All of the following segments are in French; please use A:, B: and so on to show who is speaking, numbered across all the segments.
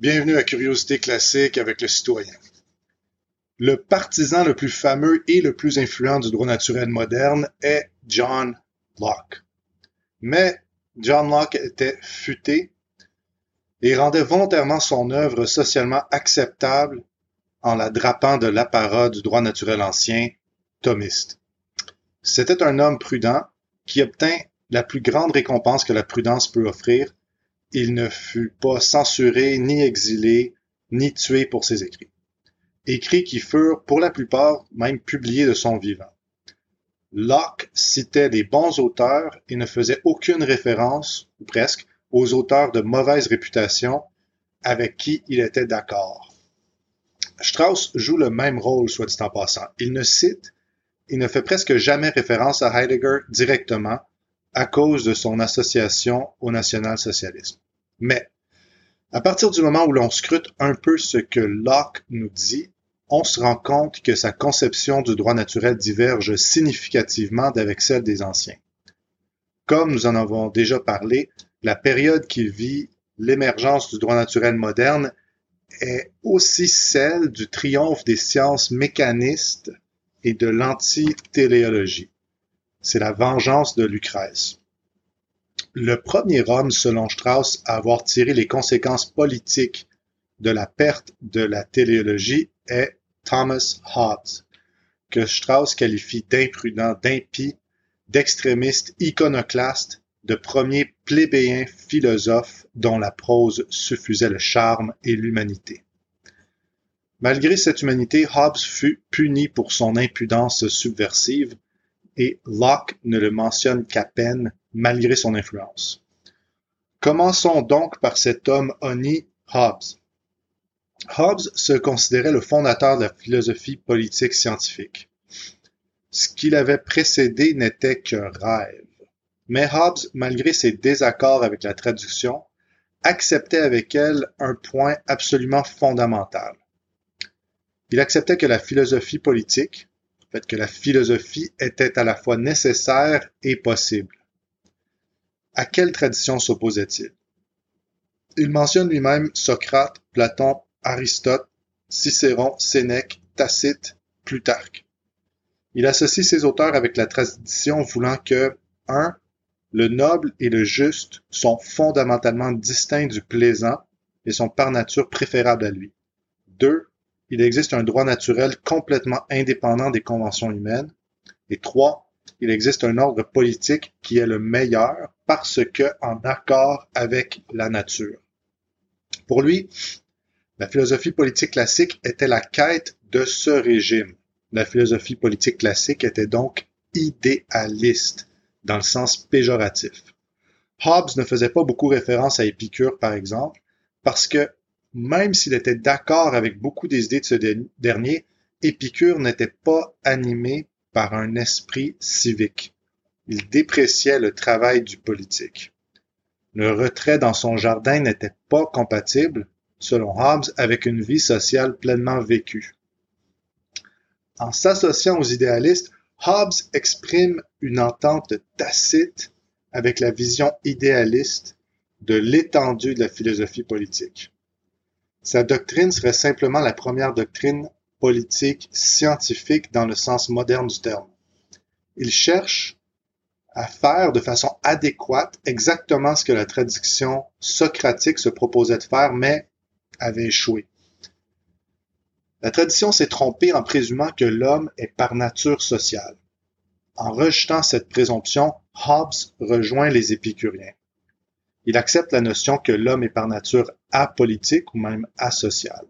A: Bienvenue à Curiosité classique avec le citoyen. Le partisan le plus fameux et le plus influent du droit naturel moderne est John Locke. Mais John Locke était futé et rendait volontairement son œuvre socialement acceptable en la drapant de l'apparat du droit naturel ancien, thomiste. C'était un homme prudent qui obtint la plus grande récompense que la prudence peut offrir, il ne fut pas censuré, ni exilé, ni tué pour ses écrits. Écrits qui furent, pour la plupart, même publiés de son vivant. Locke citait les bons auteurs et ne faisait aucune référence, ou presque, aux auteurs de mauvaise réputation avec qui il était d'accord. Strauss joue le même rôle, soit dit en passant. Il ne cite, il ne fait presque jamais référence à Heidegger directement, à cause de son association au national-socialisme. Mais, à partir du moment où l'on scrute un peu ce que Locke nous dit, on se rend compte que sa conception du droit naturel diverge significativement d'avec celle des anciens. Comme nous en avons déjà parlé, la période qui vit l'émergence du droit naturel moderne est aussi celle du triomphe des sciences mécanistes et de l'anti-téléologie. C'est la vengeance de Lucrèce. Le premier homme, selon Strauss, à avoir tiré les conséquences politiques de la perte de la téléologie est Thomas Hobbes, que Strauss qualifie d'imprudent, d'impie, d'extrémiste iconoclaste, de premier plébéien philosophe dont la prose suffusait le charme et l'humanité. Malgré cette humanité, Hobbes fut puni pour son impudence subversive, et Locke ne le mentionne qu'à peine malgré son influence. Commençons donc par cet homme honni, Hobbes. Hobbes se considérait le fondateur de la philosophie politique scientifique. Ce qui l'avait précédé n'était qu'un rêve. Mais Hobbes, malgré ses désaccords avec la traduction, acceptait avec elle un point absolument fondamental. Il acceptait que la philosophie politique, fait que la philosophie était à la fois nécessaire et possible. À quelle tradition s'opposait-il? Il mentionne lui-même Socrate, Platon, Aristote, Cicéron, Sénèque, Tacite, Plutarque. Il associe ces auteurs avec la tradition voulant que 1. Le noble et le juste sont fondamentalement distincts du plaisant et sont par nature préférables à lui. 2 il existe un droit naturel complètement indépendant des conventions humaines. Et trois, il existe un ordre politique qui est le meilleur parce que en accord avec la nature. Pour lui, la philosophie politique classique était la quête de ce régime. La philosophie politique classique était donc idéaliste, dans le sens péjoratif. Hobbes ne faisait pas beaucoup référence à Épicure, par exemple, parce que même s'il était d'accord avec beaucoup des idées de ce dernier, Épicure n'était pas animé par un esprit civique. Il dépréciait le travail du politique. Le retrait dans son jardin n'était pas compatible, selon Hobbes, avec une vie sociale pleinement vécue. En s'associant aux idéalistes, Hobbes exprime une entente tacite avec la vision idéaliste de l'étendue de la philosophie politique. Sa doctrine serait simplement la première doctrine politique scientifique dans le sens moderne du terme. Il cherche à faire de façon adéquate exactement ce que la tradition socratique se proposait de faire, mais avait échoué. La tradition s'est trompée en présumant que l'homme est par nature social. En rejetant cette présomption, Hobbes rejoint les épicuriens. Il accepte la notion que l'homme est par nature apolitique ou même asocial.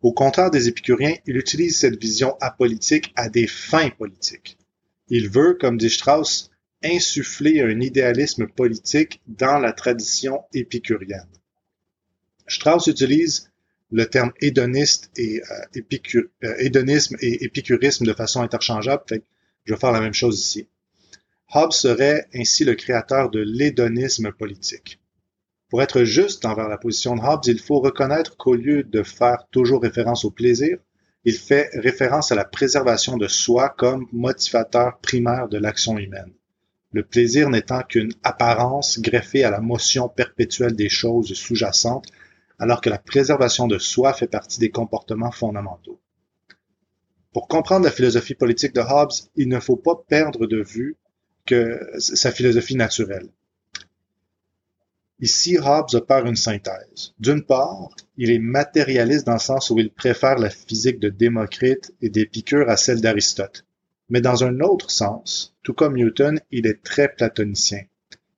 A: Au contraire des épicuriens, il utilise cette vision apolitique à des fins politiques. Il veut, comme dit Strauss, insuffler un idéalisme politique dans la tradition épicurienne. Strauss utilise le terme hédoniste et euh, euh, hédonisme et épicurisme de façon interchangeable, je vais faire la même chose ici. Hobbes serait ainsi le créateur de l'hédonisme politique. Pour être juste envers la position de Hobbes, il faut reconnaître qu'au lieu de faire toujours référence au plaisir, il fait référence à la préservation de soi comme motivateur primaire de l'action humaine. Le plaisir n'étant qu'une apparence greffée à la motion perpétuelle des choses sous-jacentes, alors que la préservation de soi fait partie des comportements fondamentaux. Pour comprendre la philosophie politique de Hobbes, il ne faut pas perdre de vue sa philosophie naturelle. Ici, Hobbes opère une synthèse. D'une part, il est matérialiste dans le sens où il préfère la physique de Démocrite et d'Épicure à celle d'Aristote. Mais dans un autre sens, tout comme Newton, il est très platonicien,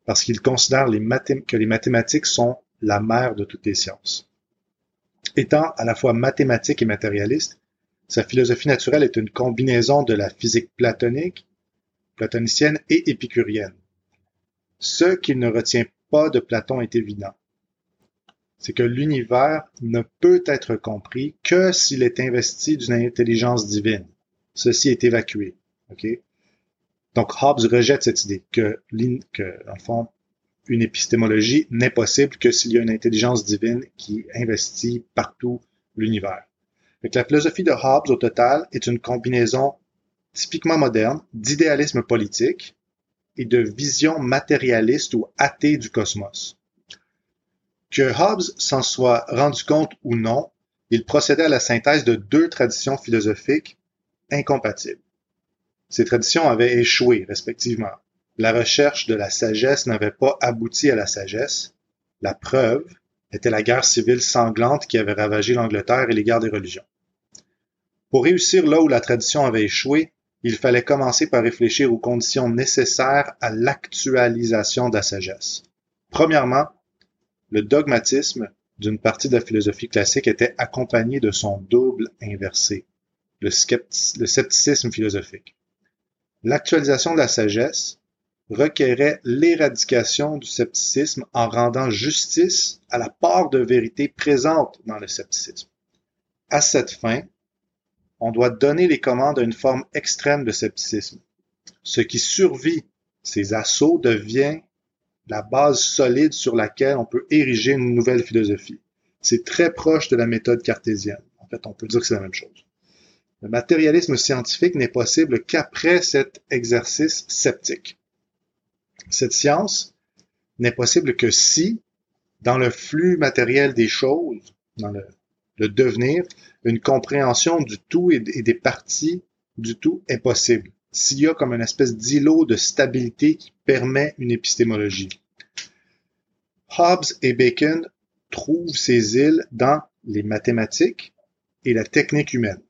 A: parce qu'il considère que les mathématiques sont la mère de toutes les sciences. Étant à la fois mathématique et matérialiste, sa philosophie naturelle est une combinaison de la physique platonique, platonicienne et épicurienne. Ce qu'il ne retient pas de Platon est évident. C'est que l'univers ne peut être compris que s'il est investi d'une intelligence divine. Ceci est évacué. Donc Hobbes rejette cette idée que, que en fond, une épistémologie n'est possible que s'il y a une intelligence divine qui investit partout l'univers. La philosophie de Hobbes, au total, est une combinaison typiquement moderne d'idéalisme politique et de vision matérialiste ou athée du cosmos. Que Hobbes s'en soit rendu compte ou non, il procédait à la synthèse de deux traditions philosophiques incompatibles. Ces traditions avaient échoué, respectivement. La recherche de la sagesse n'avait pas abouti à la sagesse. La preuve était la guerre civile sanglante qui avait ravagé l'Angleterre et les guerres des religions. Pour réussir là où la tradition avait échoué, il fallait commencer par réfléchir aux conditions nécessaires à l'actualisation de la sagesse. Premièrement, le dogmatisme d'une partie de la philosophie classique était accompagné de son double inversé, le, le scepticisme philosophique. L'actualisation de la sagesse requérait l'éradication du scepticisme en rendant justice à la part de vérité présente dans le scepticisme. À cette fin, on doit donner les commandes à une forme extrême de scepticisme. Ce qui survit ces assauts devient la base solide sur laquelle on peut ériger une nouvelle philosophie. C'est très proche de la méthode cartésienne. En fait, on peut dire que c'est la même chose. Le matérialisme scientifique n'est possible qu'après cet exercice sceptique. Cette science n'est possible que si, dans le flux matériel des choses, dans le, le devenir, une compréhension du tout et des parties du tout est possible, s'il y a comme une espèce d'îlot de stabilité qui permet une épistémologie. Hobbes et Bacon trouvent ces îles dans les mathématiques et la technique humaine.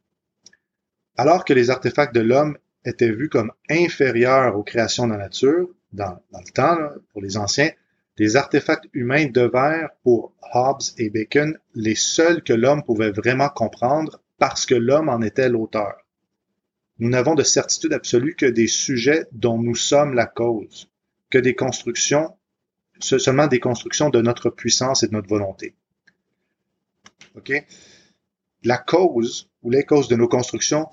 A: Alors que les artefacts de l'homme étaient vus comme inférieurs aux créations de la nature, dans, le temps, pour les anciens, les artefacts humains devinrent pour Hobbes et Bacon les seuls que l'homme pouvait vraiment comprendre parce que l'homme en était l'auteur. Nous n'avons de certitude absolue que des sujets dont nous sommes la cause, que des constructions, seulement des constructions de notre puissance et de notre volonté. OK? La cause ou les causes de nos constructions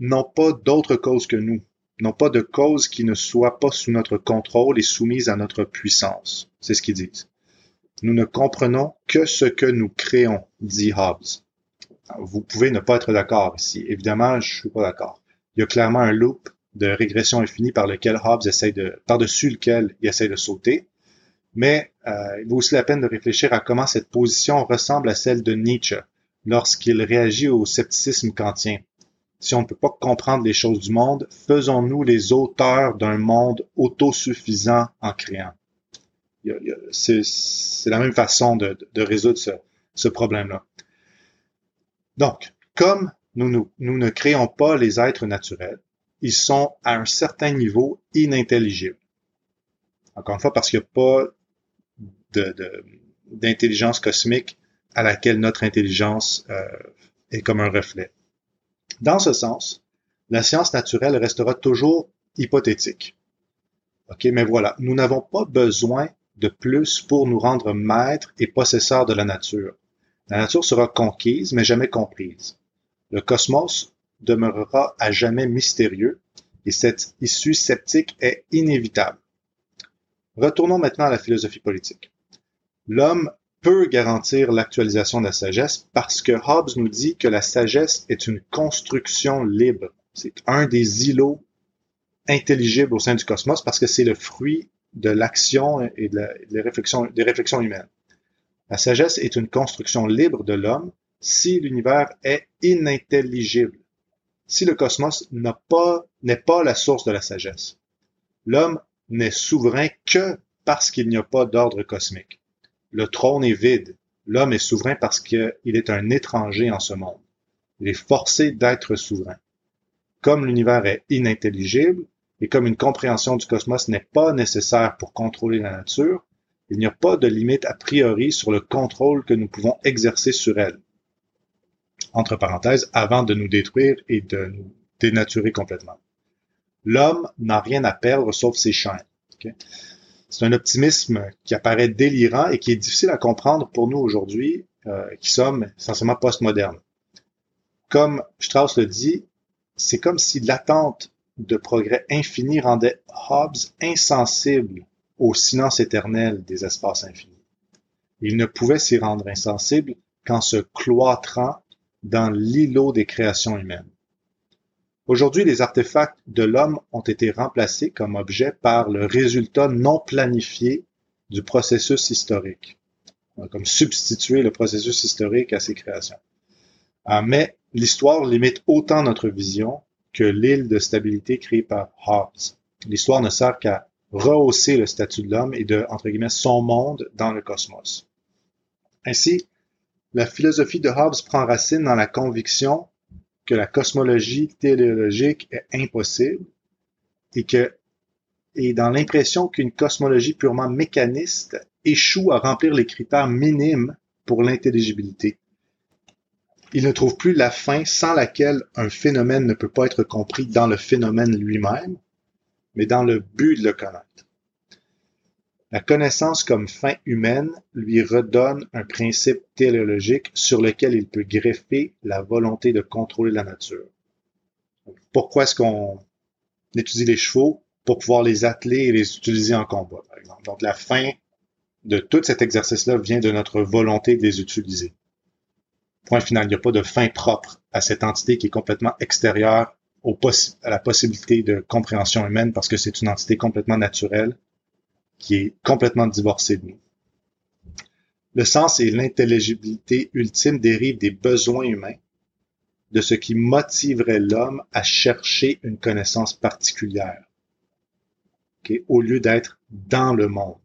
A: n'ont pas d'autre cause que nous n'ont pas de cause qui ne soit pas sous notre contrôle et soumise à notre puissance. C'est ce qu'ils disent. Nous ne comprenons que ce que nous créons, dit Hobbes. Vous pouvez ne pas être d'accord ici. Évidemment, je suis pas d'accord. Il y a clairement un loop de régression infinie par lequel Hobbes essaie de, par-dessus lequel il essaie de sauter. Mais euh, il vaut aussi la peine de réfléchir à comment cette position ressemble à celle de Nietzsche lorsqu'il réagit au scepticisme kantien si on ne peut pas comprendre les choses du monde, faisons-nous les auteurs d'un monde autosuffisant en créant. C'est la même façon de, résoudre ce, problème-là. Donc, comme nous, ne créons pas les êtres naturels, ils sont à un certain niveau inintelligibles. Encore une fois, parce qu'il n'y a pas d'intelligence cosmique à laquelle notre intelligence euh, est comme un reflet. Dans ce sens, la science naturelle restera toujours hypothétique. OK, mais voilà, nous n'avons pas besoin de plus pour nous rendre maîtres et possesseurs de la nature. La nature sera conquise, mais jamais comprise. Le cosmos demeurera à jamais mystérieux et cette issue sceptique est inévitable. Retournons maintenant à la philosophie politique. L'homme peut garantir l'actualisation de la sagesse parce que Hobbes nous dit que la sagesse est une construction libre. C'est un des îlots intelligibles au sein du cosmos parce que c'est le fruit de l'action et des, réflexions, humaines. La sagesse est une construction libre de l'homme si l'univers est inintelligible, si le cosmos n'est pas la source de la sagesse. L'homme n'est souverain que parce qu'il n'y a pas d'ordre cosmique. Le trône est vide. L'homme est souverain parce qu'il est un étranger en ce monde. Il est forcé d'être souverain. Comme l'univers est inintelligible et comme une compréhension du cosmos n'est pas nécessaire pour contrôler la nature, il n'y a pas de limite a priori sur le contrôle que nous pouvons exercer sur elle. Entre parenthèses, avant de nous détruire et de nous dénaturer complètement. L'homme n'a rien à perdre sauf ses chaînes. C'est un optimisme qui apparaît délirant et qui est difficile à comprendre pour nous aujourd'hui, euh, qui sommes essentiellement postmodernes. Comme Strauss le dit, c'est comme si l'attente de progrès infini rendait Hobbes insensible au silence éternel des espaces infinis. Il ne pouvait s'y rendre insensible qu'en se cloîtrant dans l'îlot des créations humaines. Aujourd'hui, les artefacts de l'homme ont été remplacés comme objets par le résultat non planifié du processus historique. comme substituer le processus historique à ses créations. Ah, mais l'histoire limite autant notre vision que l'île de stabilité créée par Hobbes. L'histoire ne sert qu'à rehausser le statut de l'homme et de, entre guillemets, son monde dans le cosmos. Ainsi, la philosophie de Hobbes prend racine dans la conviction que la cosmologie téléologique est impossible et que et dans l'impression qu'une cosmologie purement mécaniste échoue à remplir les critères minimes pour l'intelligibilité. Il ne trouve plus la fin sans laquelle un phénomène ne peut pas être compris dans le phénomène lui-même, mais dans le but de le connaître. La connaissance comme fin humaine lui redonne un principe téléologique sur lequel il peut greffer la volonté de contrôler la nature. Pourquoi est-ce qu'on étudie les chevaux? Pour pouvoir les atteler et les utiliser en combat, par exemple? Donc la fin de tout cet exercice-là vient de notre volonté de les utiliser. Point final, il n'y a pas de fin propre à cette entité qui est complètement extérieure à la possibilité de compréhension humaine parce que c'est une entité complètement naturelle qui est complètement divorcé de nous. Le sens et l'intelligibilité ultime dérivent des besoins humains, de ce qui motiverait l'homme à chercher une connaissance particulière, au lieu d'être dans le monde.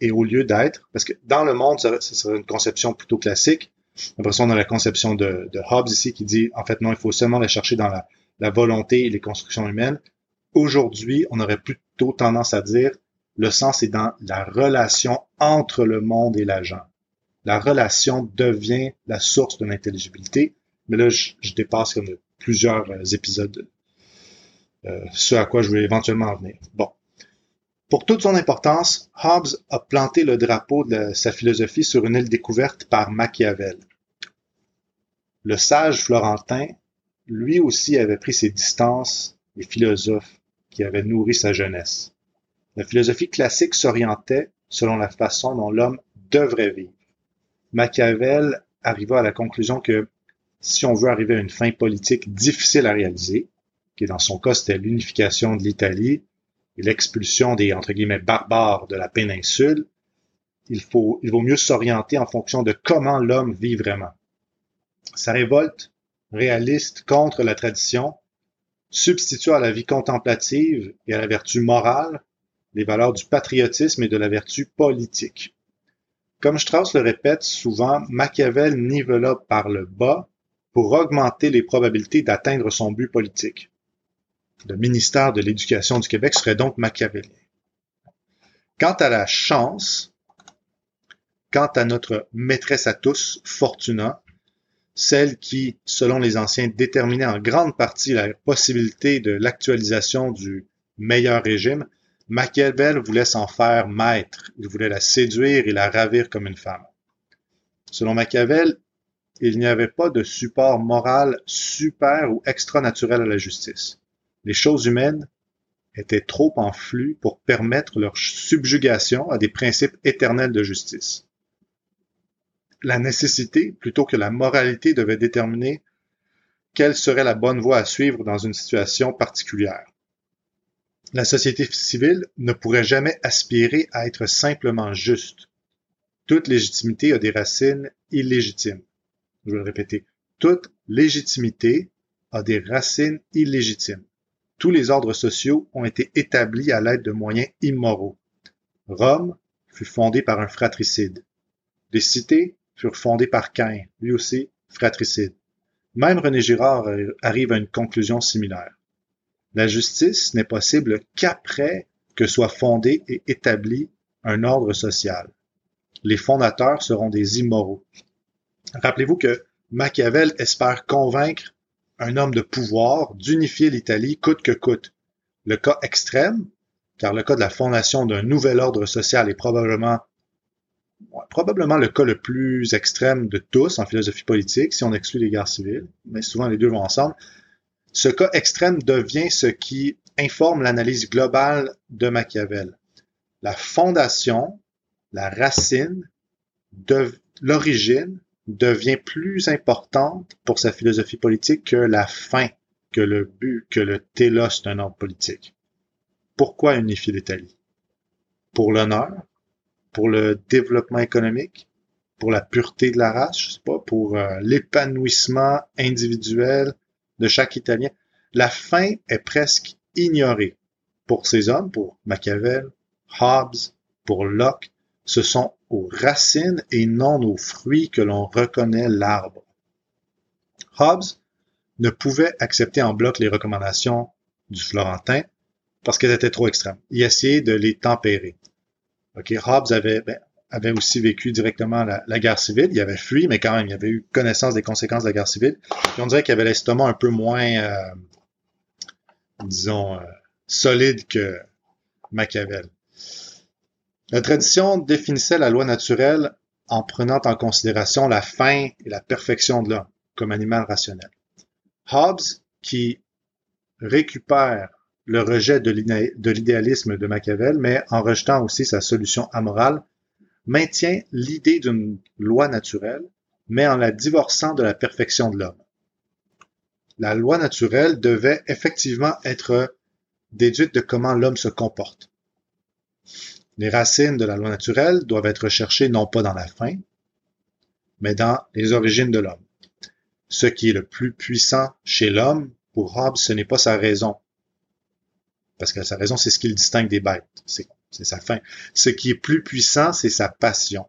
A: Et au lieu d'être, parce que dans le monde, ce serait une conception plutôt classique. Après ça, on a la conception de, de Hobbes ici qui dit, en fait, non, il faut seulement la chercher dans la, la volonté et les constructions humaines. Aujourd'hui, on aurait plutôt tendance à dire, le sens est dans la relation entre le monde et l'agent. La relation devient la source de l'intelligibilité. Mais là, je, dépasse comme plusieurs euh, épisodes euh, ce à quoi je vais éventuellement en venir. Bon. Pour toute son importance, Hobbes a planté le drapeau de sa philosophie sur une île découverte par Machiavel. Le sage Florentin, lui aussi avait pris ses distances des philosophes qui avaient nourri sa jeunesse. La philosophie classique s'orientait selon la façon dont l'homme devrait vivre. Machiavel arriva à la conclusion que si on veut arriver à une fin politique difficile à réaliser, qui dans son cas c'était l'unification de l'Italie et l'expulsion des entre guillemets barbares de la péninsule, il faut il vaut mieux s'orienter en fonction de comment l'homme vit vraiment. Sa révolte réaliste contre la tradition substitue à la vie contemplative et à la vertu morale les valeurs du patriotisme et de la vertu politique. Comme Strauss le répète souvent, Machiavel nivela par le bas pour augmenter les probabilités d'atteindre son but politique. Le ministère de l'Éducation du Québec serait donc machiavélien. Quant à la chance, quant à notre maîtresse à tous, Fortuna, celle qui, selon les anciens, déterminait en grande partie la possibilité de l'actualisation du meilleur régime, Machiavel voulait s'en faire maître, il voulait la séduire et la ravir comme une femme. Selon Machiavel, il n'y avait pas de support moral super ou extra-naturel à la justice. Les choses humaines étaient trop en flux pour permettre leur subjugation à des principes éternels de justice. La nécessité, plutôt que la moralité, devait déterminer quelle serait la bonne voie à suivre dans une situation particulière. La société civile ne pourrait jamais aspirer à être simplement juste. Toute légitimité a des racines illégitimes. Je vais le répéter. Toute légitimité a des racines illégitimes. Tous les ordres sociaux ont été établis à l'aide de moyens immoraux. Rome fut fondée par un fratricide. Les cités furent fondées par Cain, lui aussi fratricide. Même René Girard arrive à une conclusion similaire. La justice n'est possible qu'après que soit fondé et établi un ordre social. Les fondateurs seront des immoraux. Rappelez-vous que Machiavel espère convaincre un homme de pouvoir d'unifier l'Italie coûte que coûte. Le cas extrême, car le cas de la fondation d'un nouvel ordre social est probablement probablement le cas le plus extrême de tous en philosophie politique, si on exclut les guerres civiles, mais souvent les deux vont ensemble. Ce cas extrême devient ce qui informe l'analyse globale de Machiavel. La fondation, la racine, l'origine devient plus importante pour sa philosophie politique que la fin, que le but, que le télos d'un ordre politique. Pourquoi unifier l'Italie? Pour l'honneur? Pour le développement économique? Pour la pureté de la race? Je sais pas, pour euh, l'épanouissement individuel de chaque Italien? La fin est presque ignorée pour ces hommes, pour Machiavel, Hobbes, pour Locke. Ce sont aux racines et non aux fruits que l'on reconnaît l'arbre. Hobbes ne pouvait accepter en bloc les recommandations du Florentin parce qu'elles étaient trop extrêmes. Il essayait de les tempérer. Ok, Hobbes avait, ben, avait aussi vécu directement la, guerre civile. Il avait fui, mais quand même, il avait eu connaissance des conséquences de la guerre civile. Puis on dirait qu'il avait l'estomac un peu moins, euh, disons, euh, solide que Machiavel. La tradition définissait la loi naturelle en prenant en considération la fin et la perfection de l'homme comme animal rationnel. Hobbes, qui récupère le rejet de l'idéalisme de Machiavel, mais en rejetant aussi sa solution amorale, maintient l'idée d'une loi naturelle, mais en la divorçant de la perfection de l'homme. La loi naturelle devait effectivement être déduite de comment l'homme se comporte. Les racines de la loi naturelle doivent être recherchées non pas dans la fin, mais dans les origines de l'homme. Ce qui est le plus puissant chez l'homme, pour Hobbes, ce n'est pas sa raison. Parce que sa raison, c'est ce qui le distingue des bêtes. Sa fin. Ce qui est plus puissant, c'est sa passion.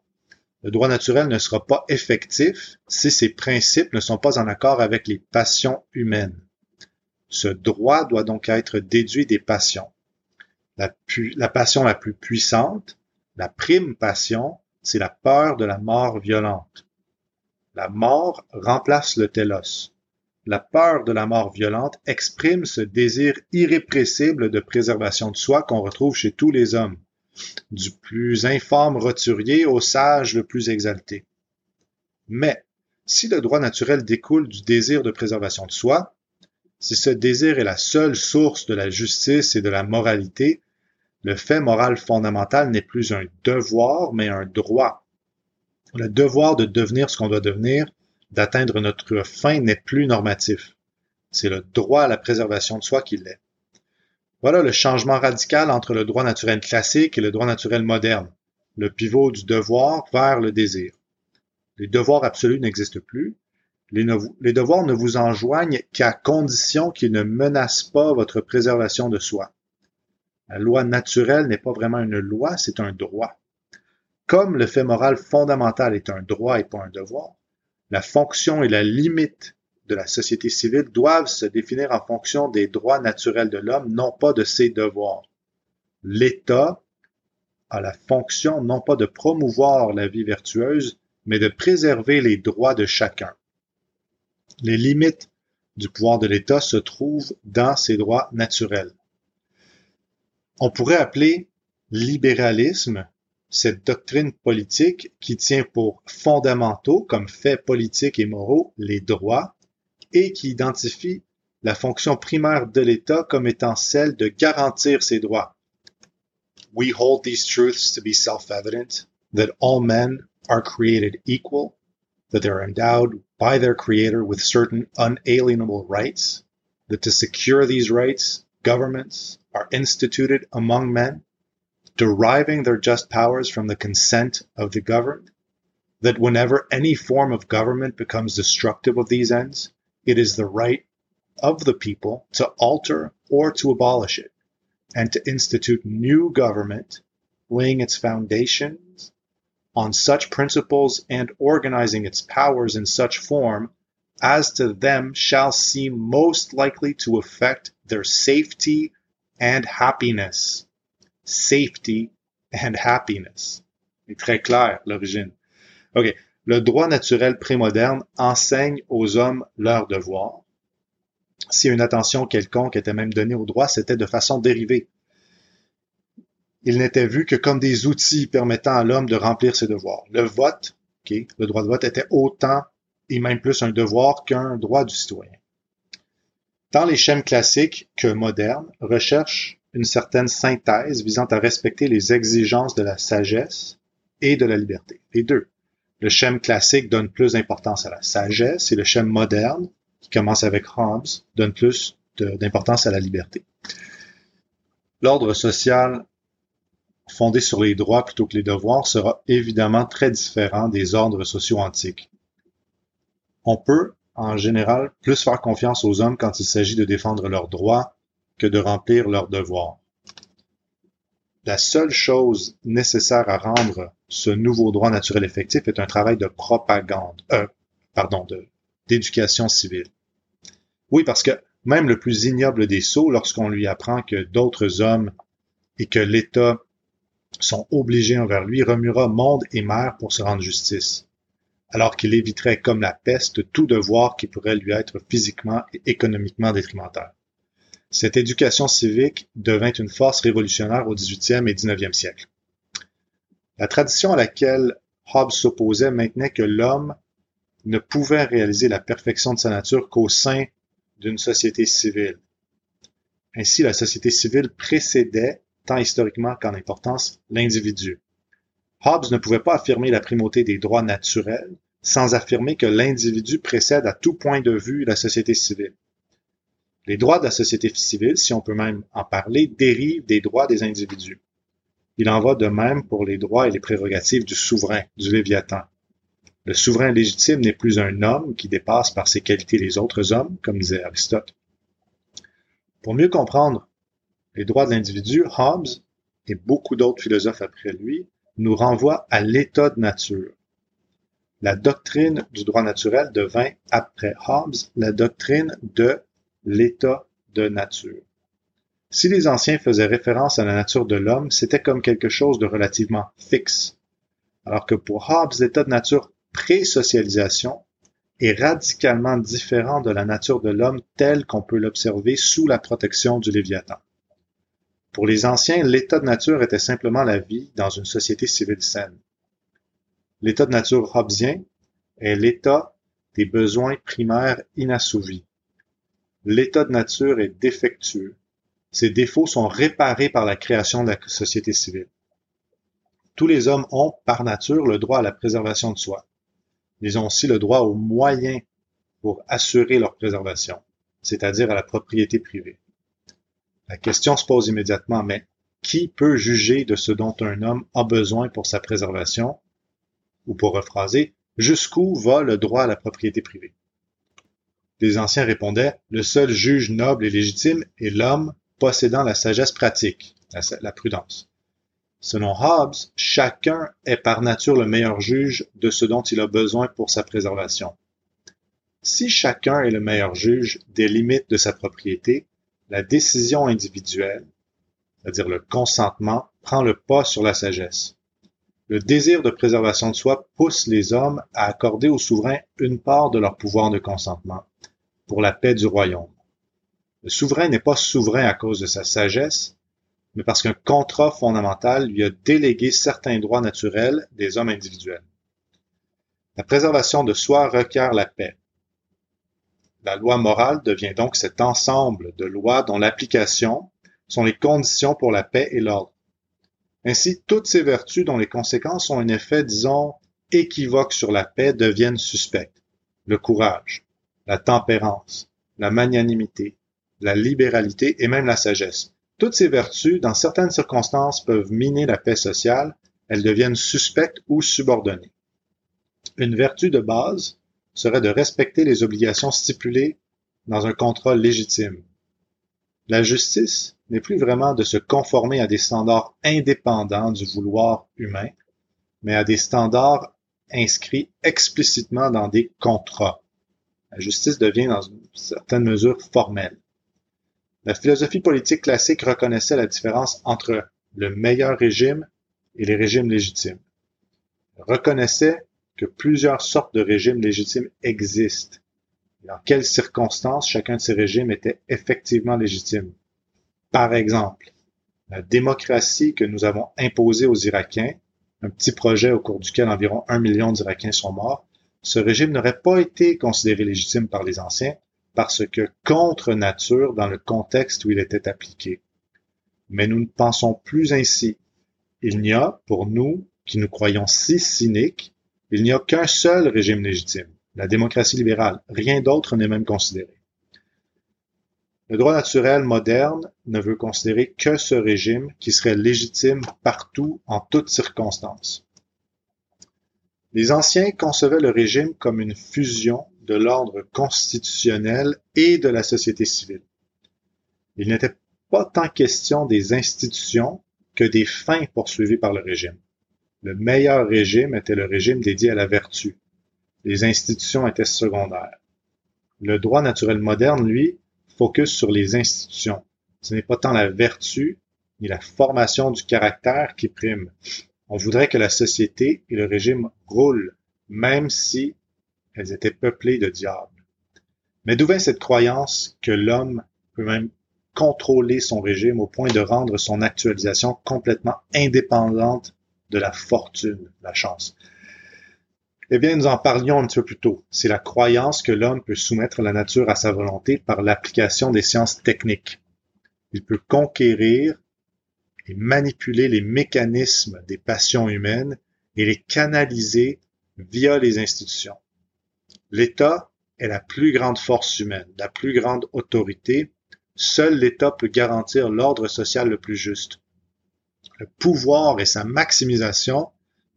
A: Le droit naturel ne sera pas effectif si ses principes ne sont pas en accord avec les passions humaines. Ce droit doit donc être déduit des passions la, passion la plus puissante, la prime passion, c'est la peur de la mort violente. La mort remplace le télos. La peur de la mort violente exprime ce désir irrépressible de préservation de soi qu'on retrouve chez tous les hommes, du plus informe roturier au sage le plus exalté. Mais, si le droit naturel découle du désir de préservation de soi, si ce désir est la seule source de la justice et de la moralité, le fait moral fondamental n'est plus un devoir, mais un droit. Le devoir de devenir ce qu'on doit devenir, d'atteindre notre fin, n'est plus normatif. C'est le droit à la préservation de soi qui l'est. Voilà le changement radical entre le droit naturel classique et le droit naturel moderne, le pivot du devoir vers le désir. Les devoirs absolus n'existent plus. Les, devoirs ne vous enjoignent qu'à condition qu'ils ne menacent pas votre préservation de soi. La loi naturelle n'est pas vraiment une loi, c'est un droit. Comme le fait moral fondamental est un droit et pas un devoir, la fonction et la limite de la société civile doivent se définir en fonction des droits naturels de l'homme, non pas de ses devoirs. L'État a la fonction non pas de promouvoir la vie vertueuse, mais de préserver les droits de chacun. Les limites du pouvoir de l'État se trouvent dans ses droits naturels. On pourrait appeler libéralisme cette doctrine politique qui tient pour fondamentaux comme faits politiques et moraux les droits et qui identifie la fonction primaire de l'État comme étant celle de garantir ces droits. We hold these truths to be self-evident, that all men are created equal, that they are endowed by their creator with certain unalienable rights, that to secure these rights, governments, are instituted among men, deriving their just powers from the consent of the governed, that whenever any form of government becomes destructive of these ends, it is the right of the people to alter or to abolish it, and to institute new government, laying its foundations on such principles and organizing its powers in such form as to them shall seem most likely to affect their safety and happiness. Safety and happiness. C'est très clair, l'origine. OK. Le droit naturel prémoderne enseigne aux hommes leurs devoirs. Si une attention quelconque était même donnée au droit, c'était de façon dérivée. Il n'était vu que comme des outils permettant à l'homme de remplir ses devoirs. Le vote, okay, le droit de vote était autant et même plus un devoir qu'un droit du citoyen. Tant les schèmes classiques que modernes recherchent une certaine synthèse visant à respecter les exigences de la sagesse et de la liberté. Les deux. Le schème classique donne plus d'importance à la sagesse et le schème moderne, qui commence avec Hobbes, donne plus d'importance à la liberté. L'ordre social fondé sur les droits plutôt que les devoirs sera évidemment très différent des ordres sociaux antiques. On peut, en général, plus faire confiance aux hommes quand il s'agit de défendre leurs droits que de remplir leurs devoirs. La seule chose nécessaire à rendre ce nouveau droit naturel effectif est un travail de propagande, euh, pardon, d'éducation civile. Oui, parce que même le plus ignoble des sots, lorsqu'on lui apprend que d'autres hommes et que l'État sont obligés envers lui, remuera monde et mer pour se rendre justice alors qu'il éviterait comme la peste tout devoir qui pourrait lui être physiquement et économiquement détrimentaire. Cette éducation civique devint une force révolutionnaire au XVIIIe et XIXe siècle. La tradition à laquelle Hobbes s'opposait maintenait que l'homme ne pouvait réaliser la perfection de sa nature qu'au sein d'une société civile. Ainsi, la société civile précédait, tant historiquement qu'en importance, l'individu. Hobbes ne pouvait pas affirmer la primauté des droits naturels sans affirmer que l'individu précède à tout point de vue la société civile. Les droits de la société civile, si on peut même en parler, dérivent des droits des individus. Il en va de même pour les droits et les prérogatives du souverain, du Léviathan. Le souverain légitime n'est plus un homme qui dépasse par ses qualités les autres hommes, comme disait Aristote. Pour mieux comprendre les droits de l'individu, Hobbes et beaucoup d'autres philosophes après lui nous renvoient à l'état de nature. La doctrine du droit naturel devint, après Hobbes, la doctrine de l'état de nature. Si les anciens faisaient référence à la nature de l'homme, c'était comme quelque chose de relativement fixe, alors que pour Hobbes, l'état de nature pré-socialisation est radicalement différent de la nature de l'homme tel qu'on peut l'observer sous la protection du Léviathan. Pour les anciens, l'état de nature était simplement la vie dans une société civile saine. L'état de nature hobbesien est l'état des besoins primaires inassouvis. L'état de nature est défectueux. Ses défauts sont réparés par la création de la société civile. Tous les hommes ont, par nature, le droit à la préservation de soi. Ils ont aussi le droit aux moyens pour assurer leur préservation, c'est-à-dire à la propriété privée. La question se pose immédiatement, mais qui peut juger de ce dont un homme a besoin pour sa préservation? Ou pour rephraser, jusqu'où va le droit à la propriété privée? Les anciens répondaient, le seul juge noble et légitime est l'homme possédant la sagesse pratique, la, prudence. Selon Hobbes, chacun est par nature le meilleur juge de ce dont il a besoin pour sa préservation. Si chacun est le meilleur juge des limites de sa propriété, la décision individuelle, c'est-à-dire le consentement, prend le pas sur la sagesse. Le désir de préservation de soi pousse les hommes à accorder au souverain une part de leur pouvoir de consentement pour la paix du royaume. Le souverain n'est pas souverain à cause de sa sagesse, mais parce qu'un contrat fondamental lui a délégué certains droits naturels des hommes individuels. La préservation de soi requiert la paix. La loi morale devient donc cet ensemble de lois dont l'application sont les conditions pour la paix et l'ordre. Ainsi, toutes ces vertus dont les conséquences ont un effet, disons, équivoque sur la paix deviennent suspectes. Le courage, la tempérance, la magnanimité, la libéralité et même la sagesse. Toutes ces vertus, dans certaines circonstances, peuvent miner la paix sociale, elles deviennent suspectes ou subordonnées. Une vertu de base serait de respecter les obligations stipulées dans un contrat légitime. La justice n'est plus vraiment de se conformer à des standards indépendants du vouloir humain, mais à des standards inscrits explicitement dans des contrats. La justice devient dans une certaine mesure formelle. La philosophie politique classique reconnaissait la différence entre le meilleur régime et les régimes légitimes. Elle reconnaissait que plusieurs sortes de régimes légitimes existent. Dans quelles circonstances chacun de ces régimes était effectivement légitime. Par exemple, la démocratie que nous avons imposée aux Irakiens, un petit projet au cours duquel environ un million d'Irakiens sont morts, ce régime n'aurait pas été considéré légitime par les anciens parce que contre nature dans le contexte où il était appliqué. Mais nous ne pensons plus ainsi. Il n'y a, pour nous, qui nous croyons si cyniques, il n'y a qu'un seul régime légitime, la démocratie libérale. Rien d'autre n'est même considéré. Le droit naturel moderne ne veut considérer que ce régime qui serait légitime partout, en toutes circonstances. Les anciens concevaient le régime comme une fusion de l'ordre constitutionnel et de la société civile. Il n'était pas tant question des institutions que des fins poursuivies par le régime. Le meilleur régime était le régime dédié à la vertu. Les institutions étaient secondaires. Le droit naturel moderne, lui, focus sur les institutions. Ce n'est pas tant la vertu ni la formation du caractère qui prime. On voudrait que la société et le régime roulent, même si elles étaient peuplées de diables. Mais d'où vient cette croyance que l'homme peut même contrôler son régime au point de rendre son actualisation complètement indépendante de la fortune, la chance? Eh bien, nous en parlions un petit peu plus tôt. C'est la croyance que l'homme peut soumettre la nature à sa volonté par l'application des sciences techniques. Il peut conquérir et manipuler les mécanismes des passions humaines et les canaliser via les institutions. L'État est la plus grande force humaine, la plus grande autorité. Seul l'État peut garantir l'ordre social le plus juste. Le pouvoir et sa maximisation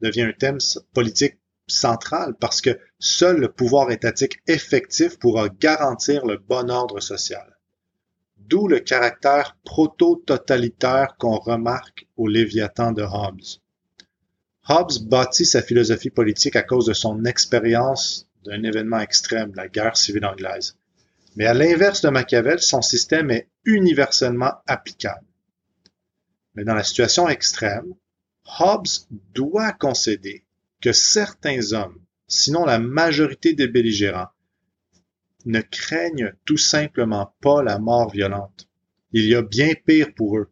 A: devient un thème politique central parce que seul le pouvoir étatique effectif pourra garantir le bon ordre social. D'où le caractère proto-totalitaire qu'on remarque au Léviathan de Hobbes. Hobbes bâtit sa philosophie politique à cause de son expérience d'un événement extrême, la guerre civile anglaise. Mais à l'inverse de Machiavel, son système est universellement applicable. Mais dans la situation extrême, Hobbes doit concéder que certains hommes, sinon la majorité des belligérants, ne craignent tout simplement pas la mort violente. Il y a bien pire pour eux,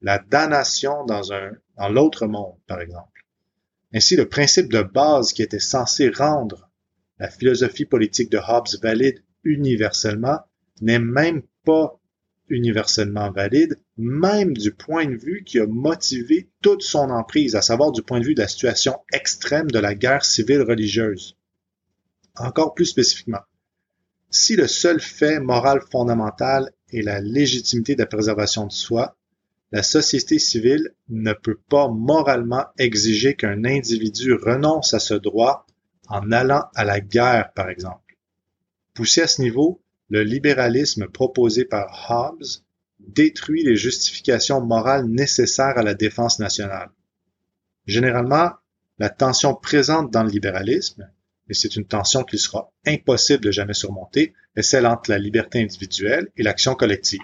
A: la damnation dans un, dans l'autre monde, par exemple. Ainsi, le principe de base qui était censé rendre la philosophie politique de Hobbes valide universellement n'est même pas universellement valide, même du point de vue qui a motivé toute son emprise, à savoir du point de vue de la situation extrême de la guerre civile religieuse. Encore plus spécifiquement, si le seul fait moral fondamental est la légitimité de la préservation de soi, la société civile ne peut pas moralement exiger qu'un individu renonce à ce droit en allant à la guerre, par exemple. Poussé à ce niveau, le libéralisme proposé par Hobbes détruit les justifications morales nécessaires à la défense nationale. Généralement, la tension présente dans le libéralisme, et c'est une tension qu'il sera impossible de jamais surmonter, est celle entre la liberté individuelle et l'action collective.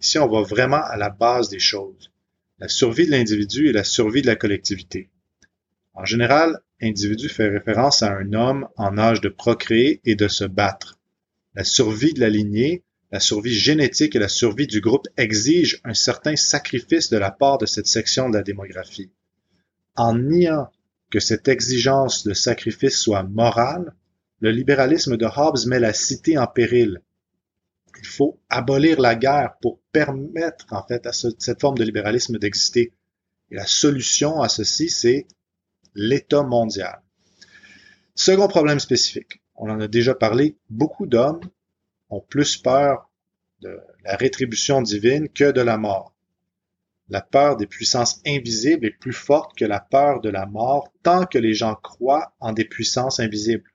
A: Ici, on va vraiment à la base des choses. La survie de l'individu et la survie de la collectivité. En général, individu fait référence à un homme en âge de procréer et de se battre. La survie de la lignée, la survie génétique et la survie du groupe exigent un certain sacrifice de la part de cette section de la démographie. En niant que cette exigence de sacrifice soit morale, le libéralisme de Hobbes met la cité en péril. Il faut abolir la guerre pour permettre en fait à cette forme de libéralisme d'exister. Et la solution à ceci, c'est l'État mondial. Second problème spécifique on en a déjà parlé, beaucoup d'hommes ont plus peur de la rétribution divine que de la mort. La peur des puissances invisibles est plus forte que la peur de la mort tant que les gens croient en des puissances invisibles.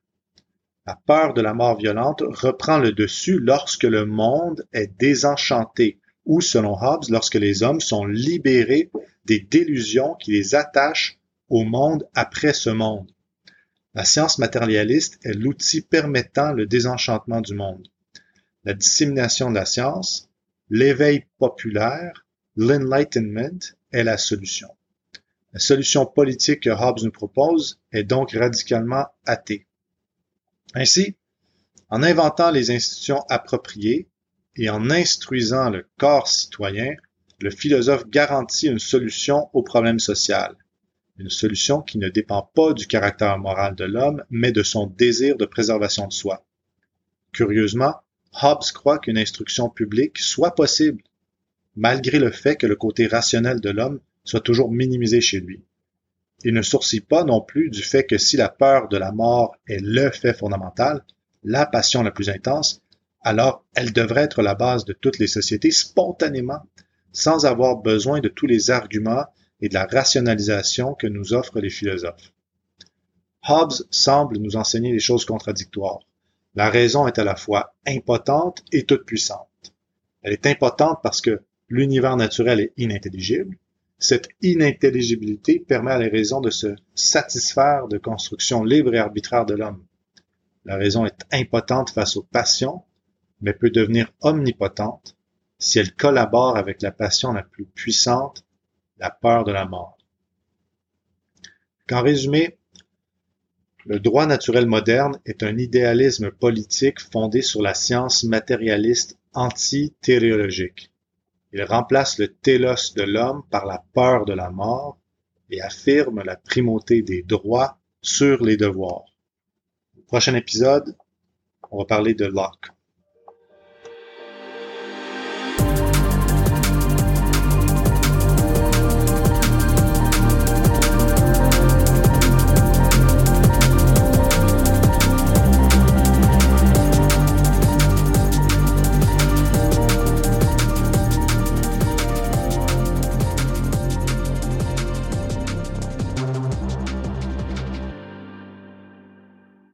A: La peur de la mort violente reprend le dessus lorsque le monde est désenchanté ou, selon Hobbes, lorsque les hommes sont libérés des délusions qui les attachent au monde après ce monde. La science matérialiste est l'outil permettant le désenchantement du monde. La dissémination de la science, l'éveil populaire, l'enlightenment est la solution. La solution politique que Hobbes nous propose est donc radicalement athée. Ainsi, en inventant les institutions appropriées et en instruisant le corps citoyen, le philosophe garantit une solution au problème social, une solution qui ne dépend pas du caractère moral de l'homme, mais de son désir de préservation de soi. Curieusement, Hobbes croit qu'une instruction publique soit possible, malgré le fait que le côté rationnel de l'homme soit toujours minimisé chez lui. Il ne sourcille pas non plus du fait que si la peur de la mort est le fait fondamental, la passion la plus intense, alors elle devrait être la base de toutes les sociétés spontanément, sans avoir besoin de tous les arguments et de la rationalisation que nous offrent les philosophes. Hobbes semble nous enseigner des choses contradictoires. La raison est à la fois impotente et toute puissante. Elle est impotente parce que l'univers naturel est inintelligible, cette inintelligibilité permet à la raison de se satisfaire de constructions libres et arbitraires de l'homme. La raison est impotente face aux passions, mais peut devenir omnipotente si elle collabore avec la passion la plus puissante, la peur de la mort. Qu'en résumé, le droit naturel moderne est un idéalisme politique fondé sur la science matérialiste anti-téléologique. Il remplace le télos de l'homme par la peur de la mort et affirme la primauté des droits sur les devoirs. Prochain épisode, on va parler de Locke.